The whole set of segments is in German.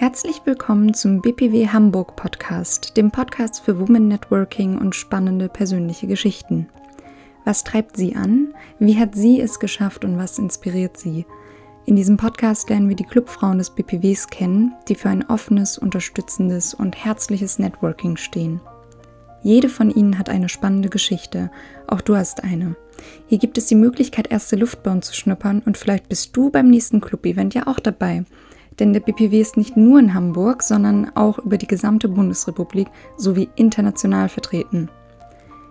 Herzlich willkommen zum BPW Hamburg Podcast, dem Podcast für Women Networking und spannende persönliche Geschichten. Was treibt sie an? Wie hat sie es geschafft und was inspiriert sie? In diesem Podcast lernen wir die Clubfrauen des BPWs kennen, die für ein offenes, unterstützendes und herzliches Networking stehen. Jede von ihnen hat eine spannende Geschichte, auch du hast eine. Hier gibt es die Möglichkeit, erste Luft bei uns zu schnuppern und vielleicht bist du beim nächsten Club-Event ja auch dabei. Denn der BPW ist nicht nur in Hamburg, sondern auch über die gesamte Bundesrepublik sowie international vertreten.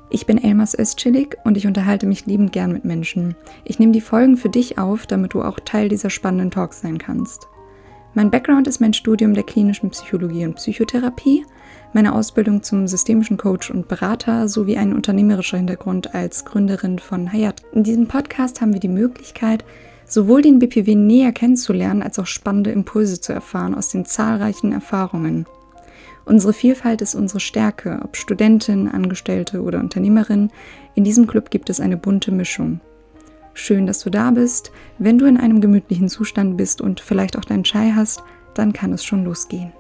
Ich bin Elmas Özcelik und ich unterhalte mich liebend gern mit Menschen. Ich nehme die Folgen für dich auf, damit du auch Teil dieser spannenden Talks sein kannst. Mein Background ist mein Studium der klinischen Psychologie und Psychotherapie, meine Ausbildung zum systemischen Coach und Berater sowie ein unternehmerischer Hintergrund als Gründerin von Hayat. In diesem Podcast haben wir die Möglichkeit, sowohl den BPW näher kennenzulernen, als auch spannende Impulse zu erfahren aus den zahlreichen Erfahrungen. Unsere Vielfalt ist unsere Stärke, ob Studentin, Angestellte oder Unternehmerin. In diesem Club gibt es eine bunte Mischung. Schön, dass du da bist. Wenn du in einem gemütlichen Zustand bist und vielleicht auch deinen Chai hast, dann kann es schon losgehen.